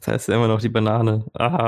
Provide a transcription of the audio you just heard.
Das heißt ja immer noch die Banane. Ah.